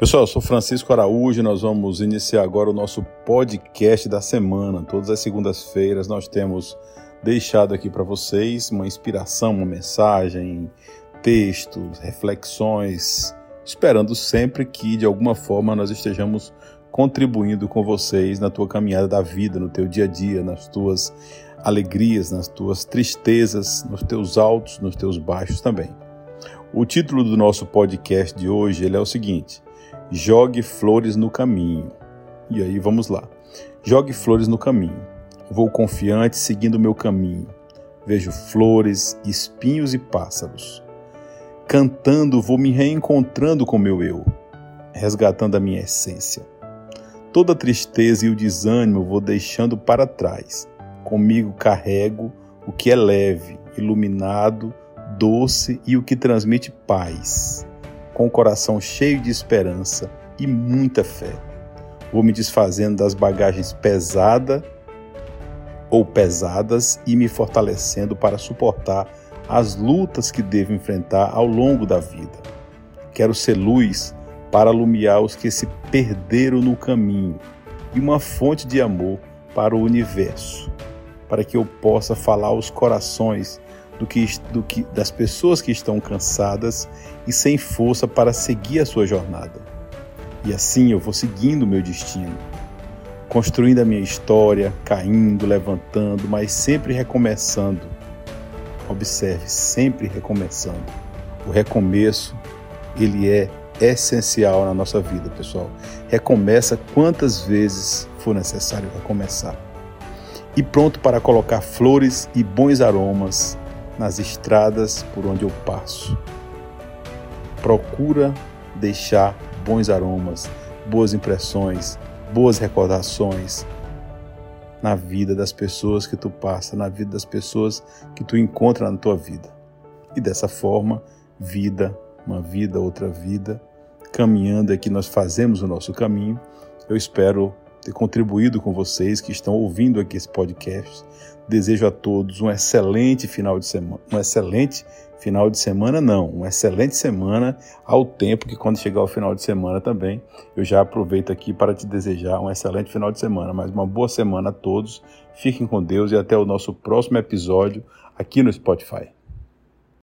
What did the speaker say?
Pessoal, eu sou Francisco Araújo e nós vamos iniciar agora o nosso podcast da semana. Todas as segundas-feiras nós temos deixado aqui para vocês uma inspiração, uma mensagem, textos, reflexões, esperando sempre que de alguma forma nós estejamos contribuindo com vocês na tua caminhada da vida, no teu dia a dia, nas tuas alegrias, nas tuas tristezas, nos teus altos, nos teus baixos também. O título do nosso podcast de hoje ele é o seguinte: Jogue flores no caminho. E aí vamos lá. Jogue flores no caminho. Vou confiante seguindo meu caminho. Vejo flores, espinhos e pássaros. Cantando, vou me reencontrando com meu eu, resgatando a minha essência. Toda a tristeza e o desânimo vou deixando para trás. Comigo carrego o que é leve, iluminado, doce e o que transmite paz com o coração cheio de esperança e muita fé. Vou me desfazendo das bagagens pesadas ou pesadas e me fortalecendo para suportar as lutas que devo enfrentar ao longo da vida. Quero ser luz para alumiar os que se perderam no caminho e uma fonte de amor para o universo, para que eu possa falar aos corações do que, do que das pessoas que estão cansadas e sem força para seguir a sua jornada. E assim eu vou seguindo o meu destino, construindo a minha história, caindo, levantando, mas sempre recomeçando. Observe, sempre recomeçando. O recomeço, ele é essencial na nossa vida, pessoal. Recomeça quantas vezes for necessário recomeçar. E pronto para colocar flores e bons aromas nas estradas por onde eu passo. Procura deixar bons aromas, boas impressões, boas recordações na vida das pessoas que tu passa, na vida das pessoas que tu encontra na tua vida. E dessa forma, vida, uma vida, outra vida, caminhando aqui nós fazemos o nosso caminho. Eu espero ter contribuído com vocês que estão ouvindo aqui esse podcast. Desejo a todos um excelente final de semana, um excelente final de semana não, uma excelente semana ao tempo que quando chegar o final de semana também, eu já aproveito aqui para te desejar um excelente final de semana, mas uma boa semana a todos. Fiquem com Deus e até o nosso próximo episódio aqui no Spotify.